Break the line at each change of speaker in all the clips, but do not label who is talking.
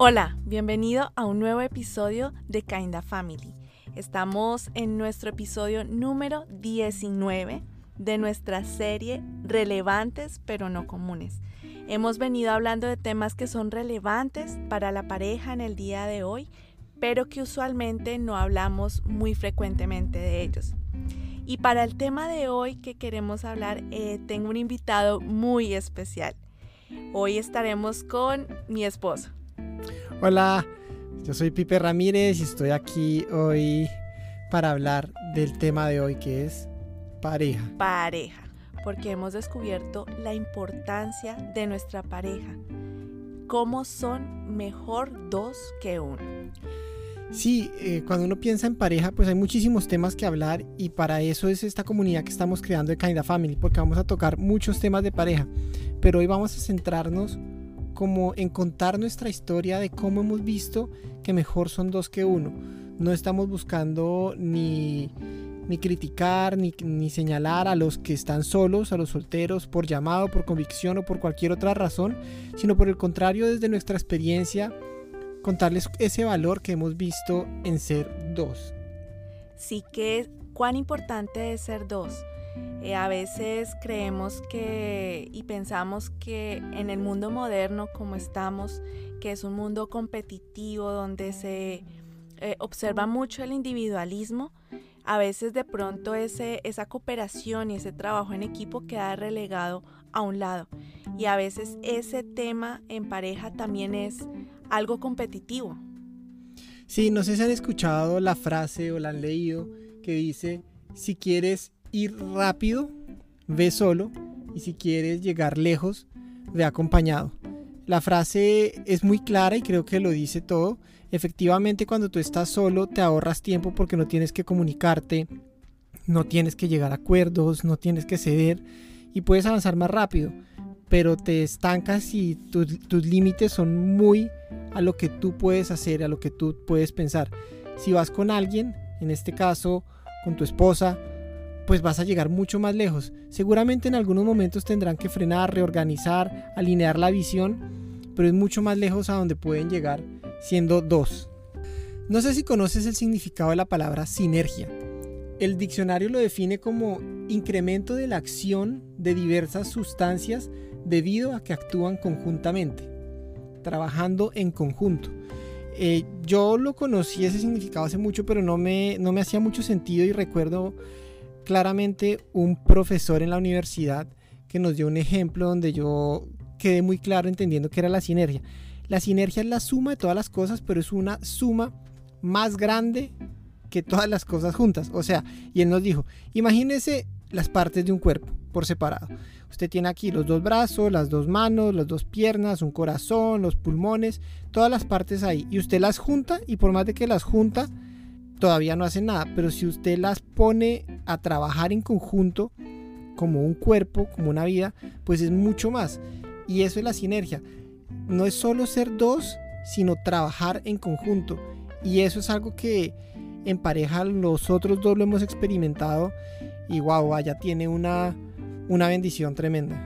Hola, bienvenido a un nuevo episodio de Kinda Family. Estamos en nuestro episodio número 19 de nuestra serie Relevantes pero no comunes. Hemos venido hablando de temas que son relevantes para la pareja en el día de hoy, pero que usualmente no hablamos muy frecuentemente de ellos. Y para el tema de hoy que queremos hablar, eh, tengo un invitado muy especial. Hoy estaremos con mi esposo.
Hola, yo soy Pipe Ramírez y estoy aquí hoy para hablar del tema de hoy que es pareja.
Pareja, porque hemos descubierto la importancia de nuestra pareja. Cómo son mejor dos que uno.
Sí, eh, cuando uno piensa en pareja, pues hay muchísimos temas que hablar y para eso es esta comunidad que estamos creando de Kinda Family, porque vamos a tocar muchos temas de pareja, pero hoy vamos a centrarnos como en contar nuestra historia de cómo hemos visto que mejor son dos que uno. No estamos buscando ni, ni criticar ni, ni señalar a los que están solos, a los solteros, por llamado, por convicción o por cualquier otra razón, sino por el contrario, desde nuestra experiencia, contarles ese valor que hemos visto en ser dos.
Sí que cuán importante es ser dos. Eh, a veces creemos que y pensamos que en el mundo moderno como estamos, que es un mundo competitivo donde se eh, observa mucho el individualismo, a veces de pronto ese, esa cooperación y ese trabajo en equipo queda relegado a un lado. Y a veces ese tema en pareja también es algo competitivo.
Sí, no sé si han escuchado la frase o la han leído que dice, si quieres ir rápido, ve solo y si quieres llegar lejos, ve acompañado. La frase es muy clara y creo que lo dice todo. Efectivamente, cuando tú estás solo, te ahorras tiempo porque no tienes que comunicarte, no tienes que llegar a acuerdos, no tienes que ceder y puedes avanzar más rápido. Pero te estancas y tus, límites son muy a lo que tú puedes hacer, a lo que tú puedes pensar. Si vas con alguien, en este caso con tu esposa, pues vas a llegar mucho más lejos. Seguramente en algunos momentos tendrán que frenar, reorganizar, alinear la visión, pero es mucho más lejos a donde pueden llegar siendo dos. No sé si conoces el significado de la palabra sinergia. El diccionario lo define como incremento de la acción de diversas sustancias debido a que actúan conjuntamente, trabajando en conjunto. Eh, yo lo conocí ese significado hace mucho, pero no me, no me hacía mucho sentido y recuerdo claramente un profesor en la universidad que nos dio un ejemplo donde yo quedé muy claro entendiendo que era la sinergia. La sinergia es la suma de todas las cosas, pero es una suma más grande que todas las cosas juntas. O sea, y él nos dijo, imagínese las partes de un cuerpo por separado. Usted tiene aquí los dos brazos, las dos manos, las dos piernas, un corazón, los pulmones, todas las partes ahí. Y usted las junta y por más de que las junta, todavía no hacen nada, pero si usted las pone a trabajar en conjunto, como un cuerpo, como una vida, pues es mucho más. Y eso es la sinergia. No es solo ser dos, sino trabajar en conjunto. Y eso es algo que en pareja los otros dos lo hemos experimentado y wow, allá tiene una, una bendición tremenda.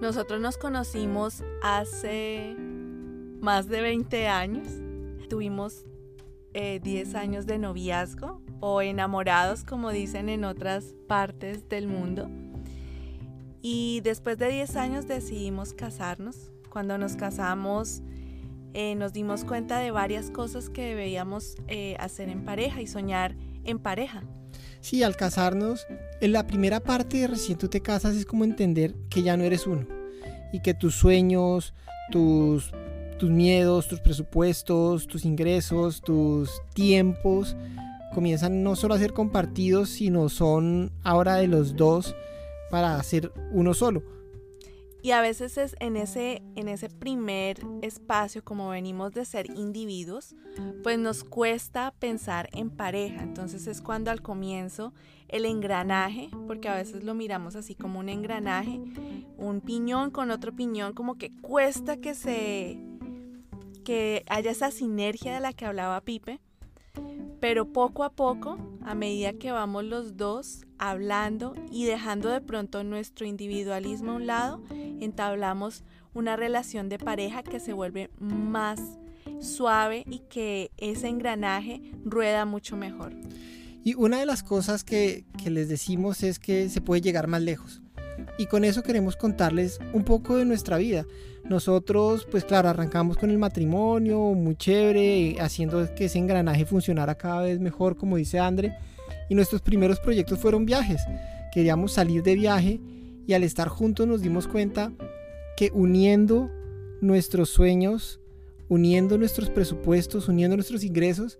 Nosotros nos conocimos hace más de 20 años. Tuvimos 10 eh, años de noviazgo o enamorados, como dicen en otras partes del mundo. Y después de 10 años decidimos casarnos. Cuando nos casamos eh, nos dimos cuenta de varias cosas que debíamos eh, hacer en pareja y soñar en pareja.
Sí, al casarnos, en la primera parte recién tú te casas es como entender que ya no eres uno y que tus sueños, tus tus miedos, tus presupuestos, tus ingresos, tus tiempos comienzan no solo a ser compartidos, sino son ahora de los dos para hacer uno solo.
Y a veces es en ese, en ese primer espacio, como venimos de ser individuos, pues nos cuesta pensar en pareja. Entonces es cuando al comienzo el engranaje, porque a veces lo miramos así como un engranaje, un piñón con otro piñón, como que cuesta que se que haya esa sinergia de la que hablaba Pipe, pero poco a poco, a medida que vamos los dos hablando y dejando de pronto nuestro individualismo a un lado entablamos una relación de pareja que se vuelve más suave y que ese engranaje rueda mucho mejor.
Y una de las cosas que, que les decimos es que se puede llegar más lejos. Y con eso queremos contarles un poco de nuestra vida. Nosotros, pues claro, arrancamos con el matrimonio, muy chévere, haciendo que ese engranaje funcionara cada vez mejor, como dice André. Y nuestros primeros proyectos fueron viajes. Queríamos salir de viaje y al estar juntos nos dimos cuenta que uniendo nuestros sueños, uniendo nuestros presupuestos, uniendo nuestros ingresos,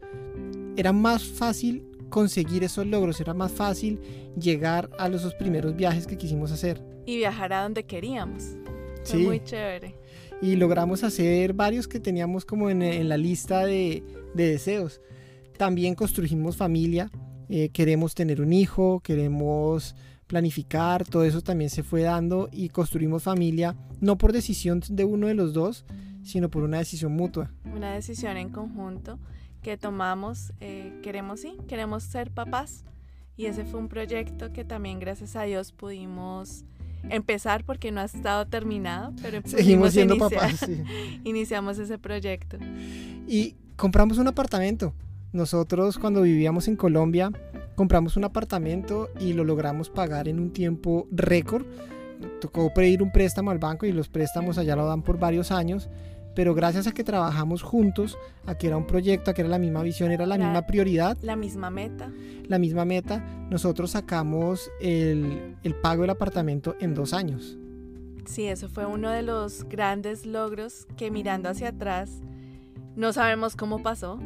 era más fácil conseguir esos logros, era más fácil llegar a los primeros viajes que quisimos hacer.
Y viajar a donde queríamos. Fue muy chévere.
Y logramos hacer varios que teníamos como en, la lista de, deseos. También construimos familia, eh, queremos tener un hijo, queremos planificar, todo eso también se fue dando y construimos familia, no por decisión de uno de los dos, sino por una decisión mutua.
Una decisión en conjunto que tomamos, eh, queremos sí, queremos ser papás y ese fue un proyecto que también gracias a Dios pudimos empezar porque no ha estado terminado, pero
seguimos siendo papás. Sí.
iniciamos ese proyecto.
Y compramos un apartamento. Nosotros cuando vivíamos en Colombia compramos un apartamento y lo logramos pagar en un tiempo récord. Tocó pedir un préstamo al banco y los préstamos allá lo dan por varios años pero gracias a que trabajamos juntos, a que era un proyecto, a que era la misma visión, era la, misma prioridad.
La misma meta.
La misma meta, nosotros sacamos el, el pago del apartamento en dos años.
Sí, eso fue uno de los grandes logros que mirando hacia atrás, no sabemos cómo pasó,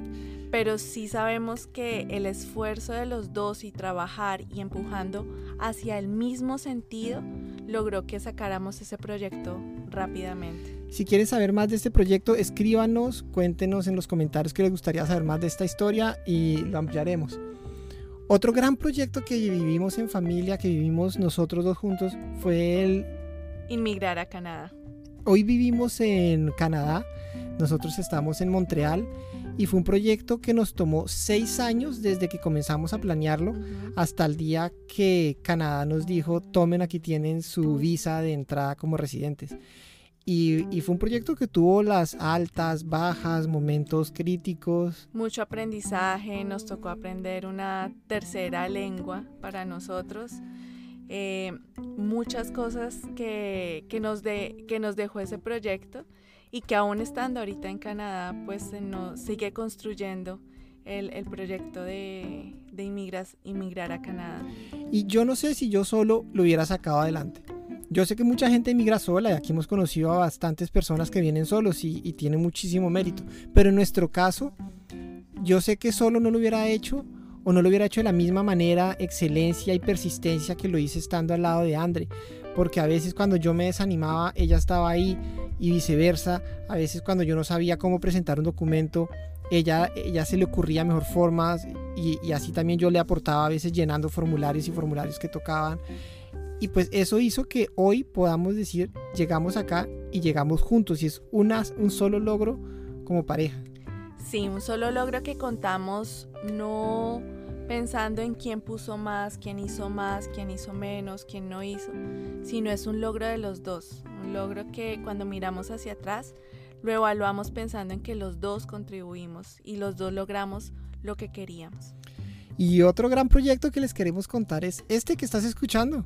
pero sí sabemos que el esfuerzo de los dos y trabajar y empujando hacia el mismo sentido logró que sacáramos ese proyecto rápidamente.
Si quieren saber más de este proyecto, escríbanos, cuéntenos en los comentarios que les gustaría saber más de esta historia y lo ampliaremos. Otro gran proyecto que vivimos en familia, que vivimos nosotros dos juntos, fue el...
Inmigrar a Canadá.
Hoy vivimos en Canadá, nosotros estamos en Montreal y fue un proyecto que nos tomó seis años desde que comenzamos a planearlo hasta el día que Canadá nos dijo, tomen aquí tienen su visa de entrada como residentes. Y, fue un proyecto que tuvo las altas, bajas, momentos críticos.
Mucho aprendizaje, nos tocó aprender una tercera lengua para nosotros. Eh, muchas cosas que, que, nos de, que nos dejó ese proyecto y que aún estando ahorita en Canadá, pues nos sigue construyendo el, el proyecto de, de inmigras, inmigrar a Canadá.
Y yo no sé si yo solo lo hubiera sacado adelante. Yo sé que mucha gente emigra sola y aquí hemos conocido a bastantes personas que vienen solos y, y tienen muchísimo mérito. Pero en nuestro caso, yo sé que solo no lo hubiera hecho o no lo hubiera hecho de la misma manera, excelencia y persistencia que lo hice estando al lado de Andre. Porque a veces cuando yo me desanimaba, ella estaba ahí y viceversa. A veces cuando yo no sabía cómo presentar un documento, ella, ella se le ocurría mejor formas y así también yo le aportaba a veces llenando formularios y formularios que tocaban. Y pues eso hizo que hoy podamos decir, llegamos acá y llegamos juntos y es una, un solo logro como pareja.
Sí, un solo logro que contamos no pensando en quién puso más, quién hizo más, quién hizo menos, quién no hizo, sino es un logro de los dos, un logro que cuando miramos hacia atrás lo evaluamos pensando en que los dos contribuimos y los dos logramos lo que queríamos.
Y otro gran proyecto que les queremos contar es este que estás escuchando.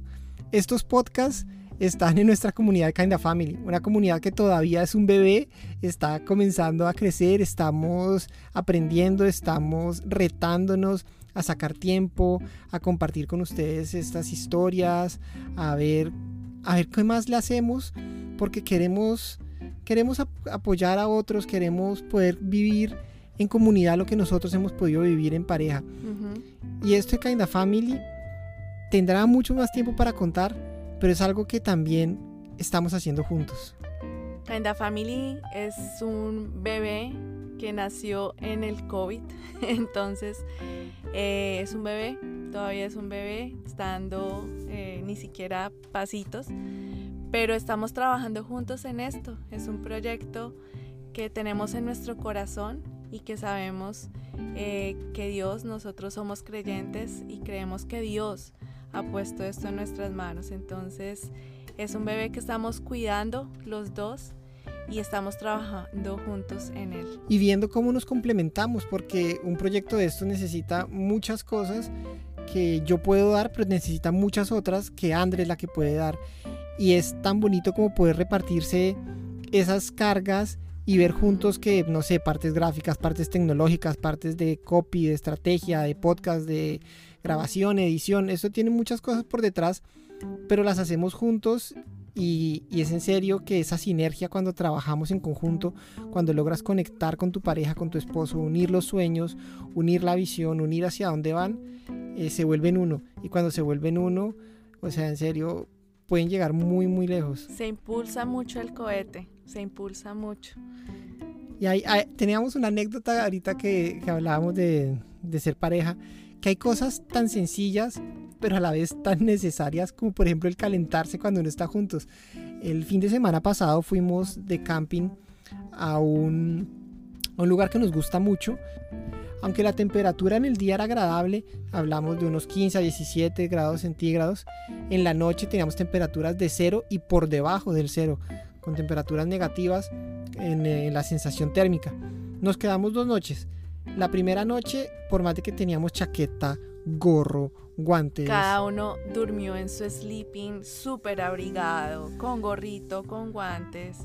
Estos podcasts están en nuestra comunidad Kinda Family, una comunidad que todavía es un bebé, está comenzando a crecer, estamos aprendiendo, estamos retándonos a sacar tiempo, a compartir con ustedes estas historias, a ver, a ver qué más le hacemos, porque queremos, queremos apoyar a otros, queremos poder vivir en comunidad lo que nosotros hemos podido vivir en pareja. Y esto de Kinda Family tendrá mucho más tiempo para contar, pero es algo que también estamos haciendo juntos.
Kinda Family es un bebé que nació en el COVID, entonces eh, es un bebé, todavía es un bebé, está dando eh, ni siquiera pasitos, pero estamos trabajando juntos en esto. Es un proyecto que tenemos en nuestro corazón y que sabemos eh, que Dios, nosotros somos creyentes y creemos que Dios ha puesto esto en nuestras manos. Entonces, Es un bebé que estamos cuidando los dos y estamos trabajando juntos en él.
Y viendo cómo nos complementamos, porque un proyecto de esto necesita muchas cosas que yo puedo dar, pero necesita muchas otras que André es la que puede dar. Y es tan bonito como poder repartirse esas cargas y ver juntos que, no sé, partes gráficas, partes tecnológicas, partes de copy, de estrategia, de podcast, de grabación, edición, eso tiene muchas cosas por detrás, pero las hacemos juntos y, y, es en serio que esa sinergia cuando trabajamos en conjunto, cuando logras conectar con tu pareja, con tu esposo, unir los sueños, unir la visión, unir hacia dónde van, eh, se vuelven uno. Y cuando se vuelven uno, o sea, en serio, pueden llegar muy, muy lejos.
Se impulsa mucho el cohete, se impulsa mucho.
Y ahí, teníamos una anécdota ahorita que, que hablábamos de, de ser pareja, que hay cosas tan sencillas pero a la vez tan necesarias como por ejemplo el calentarse cuando uno está juntos. El fin de semana pasado fuimos de camping a un, lugar que nos gusta mucho. Aunque la temperatura en el día era agradable, hablamos de unos 15 a 17 grados centígrados, en la noche teníamos temperaturas de cero y por debajo del cero, con temperaturas negativas en, en la sensación térmica. Nos quedamos dos noches. La primera noche, por más de que teníamos chaqueta, gorro, guantes.
Cada uno durmió en su sleeping súper abrigado, con gorrito, con guantes.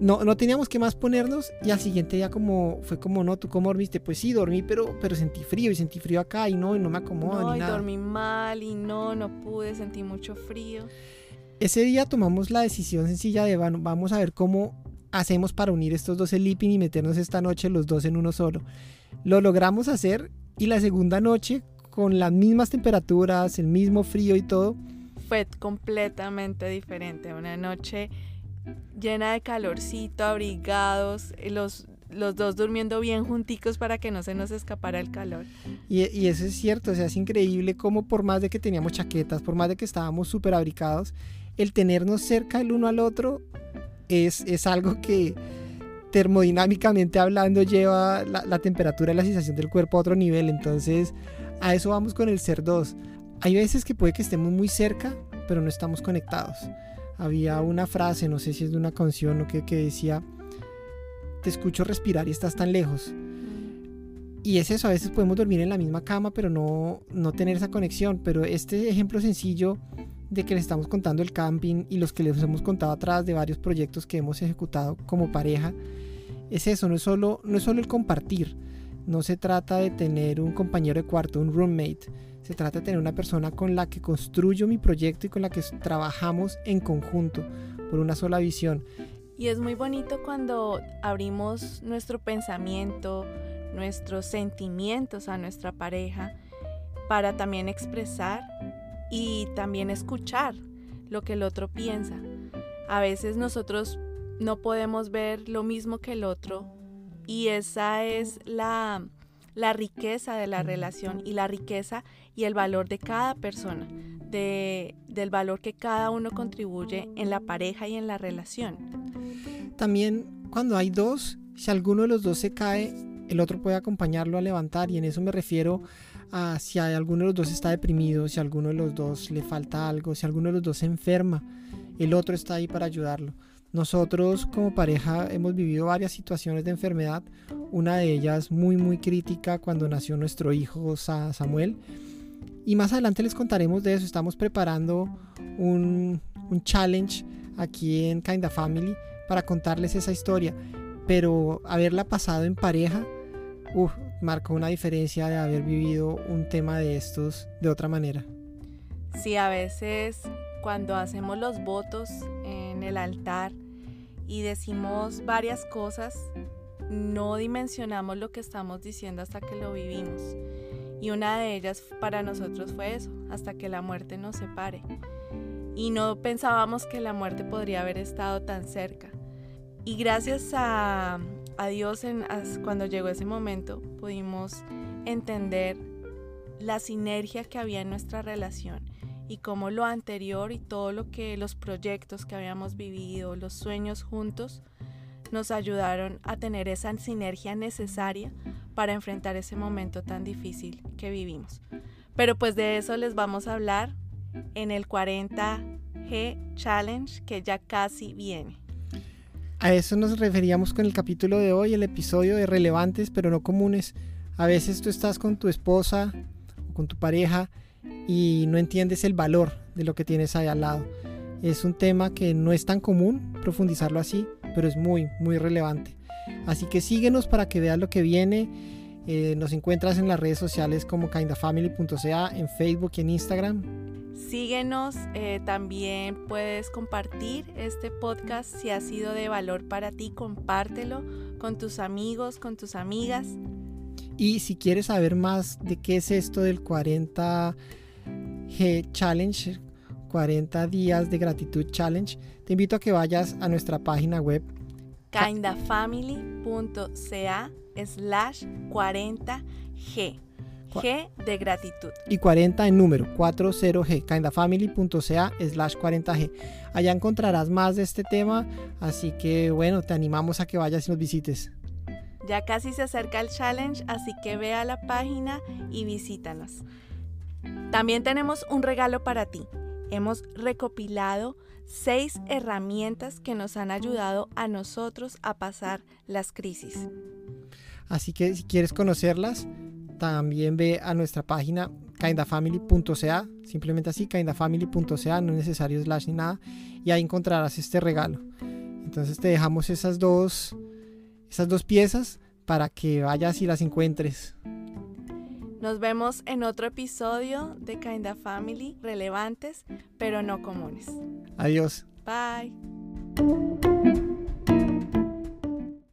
No, no teníamos que más ponernos y al siguiente día como fue como no, ¿tú cómo dormiste? Pues sí, dormí, pero, pero sentí frío y sentí frío acá y no, y no me acomodo
no,
ni
y
nada.
dormí mal y no, no pude, sentí mucho frío.
Ese día tomamos la decisión sencilla de vamos a ver cómo hacemos para unir estos dos sleeping y meternos esta noche los dos en uno solo. Lo logramos hacer y la segunda noche con las mismas temperaturas, el mismo frío y todo.
Fue completamente diferente. Una noche llena de calorcito, abrigados, los, los dos durmiendo bien junticos para que no se nos escapara el calor.
Y, y, eso es cierto, o sea, es increíble como por más de que teníamos chaquetas, por más de que estábamos súper abrigados, el tenernos cerca el uno al otro es, es algo que termodinámicamente hablando lleva la, temperatura y la sensación del cuerpo a otro nivel. Entonces, a eso vamos con el ser dos. Hay veces que puede que estemos muy cerca, pero no estamos conectados. Había una frase, no sé si es de una canción o qué, que decía, te escucho respirar y estás tan lejos. Y es eso, a veces podemos dormir en la misma cama, pero no, no tener esa conexión. Pero este ejemplo sencillo de que les estamos contando el camping y los que les hemos contado atrás de varios proyectos que hemos ejecutado como pareja, es eso, no es solo, no es solo el compartir, no se trata de tener un compañero de cuarto, un roommate. Se trata de tener una persona con la que construyo mi proyecto y con la que trabajamos en conjunto por una sola visión.
Y es muy bonito cuando abrimos nuestro pensamiento, nuestros sentimientos a nuestra pareja para también expresar y también escuchar lo que el otro piensa. A veces nosotros no podemos ver lo mismo que el otro y esa es la, la riqueza de la relación y la riqueza y el valor de cada persona, de, del valor que cada uno contribuye en la pareja y en la relación.
También cuando hay dos, si alguno de los dos se cae, el otro puede acompañarlo a levantar y en eso me refiero a si alguno de los dos está deprimido, si alguno de los dos le falta algo, si alguno de los dos se enferma, el otro está ahí para ayudarlo. Nosotros como pareja hemos vivido varias situaciones de enfermedad, una de ellas muy muy crítica cuando nació nuestro hijo Samuel. Y más adelante les contaremos de eso, estamos preparando un, un challenge aquí en Kinda Family para contarles esa historia. Pero haberla pasado en pareja, uf, marcó una diferencia de haber vivido un tema de estos de otra manera.
Sí, a veces cuando hacemos los votos en el altar y decimos varias cosas, no dimensionamos lo que estamos diciendo hasta que lo vivimos. Y una de ellas para nosotros fue eso, hasta que la muerte nos separe. Y no pensábamos que la muerte podría haber estado tan cerca. Y gracias a, a Dios en, cuando llegó ese momento pudimos entender la sinergia que había en nuestra relación y cómo lo anterior y todo lo que los proyectos que habíamos vivido, los sueños juntos, nos ayudaron a tener esa sinergia necesaria para enfrentar ese momento tan difícil que vivimos. Pero pues de eso les vamos a hablar en el 40 G Challenge que ya casi viene.
A eso nos referíamos con el capítulo de hoy, el episodio de relevantes pero no comunes. A veces tú estás con tu esposa o con tu pareja y no entiendes el valor de lo que tienes ahí al lado. Es un tema que no es tan común profundizarlo así, pero es muy, muy relevante. Así que síguenos para que veas lo que viene. Eh, nos encuentras en las redes sociales como kindafamily.ca, en Facebook y en Instagram.
Síguenos, eh, también puedes compartir este podcast si ha sido de valor para ti, compártelo con tus amigos, con tus amigas.
Y si quieres saber más de qué es esto del 40G Challenge, 40 días de gratitud challenge, te invito a que vayas a nuestra página web
kindafamily.ca slash 40G. G de gratitud.
Y 40 en número, 40G, kindafamily.ca slash 40G. Allá encontrarás más de este tema, así que bueno, te animamos a que vayas y nos visites.
Ya casi se acerca el challenge, así que ve a la página y visítanos. También tenemos un regalo para ti. Hemos recopilado seis herramientas que nos han ayudado a nosotros a pasar las crisis.
Así que si quieres conocerlas, también ve a nuestra página kindafamily.ca, simplemente así, kindafamily.ca, no es necesario slash ni nada, y ahí encontrarás este regalo. Entonces te dejamos esas dos, esas dos piezas para que vayas y las encuentres.
Nos vemos en otro episodio de Kinda Family, relevantes pero no comunes.
Adiós.
Bye.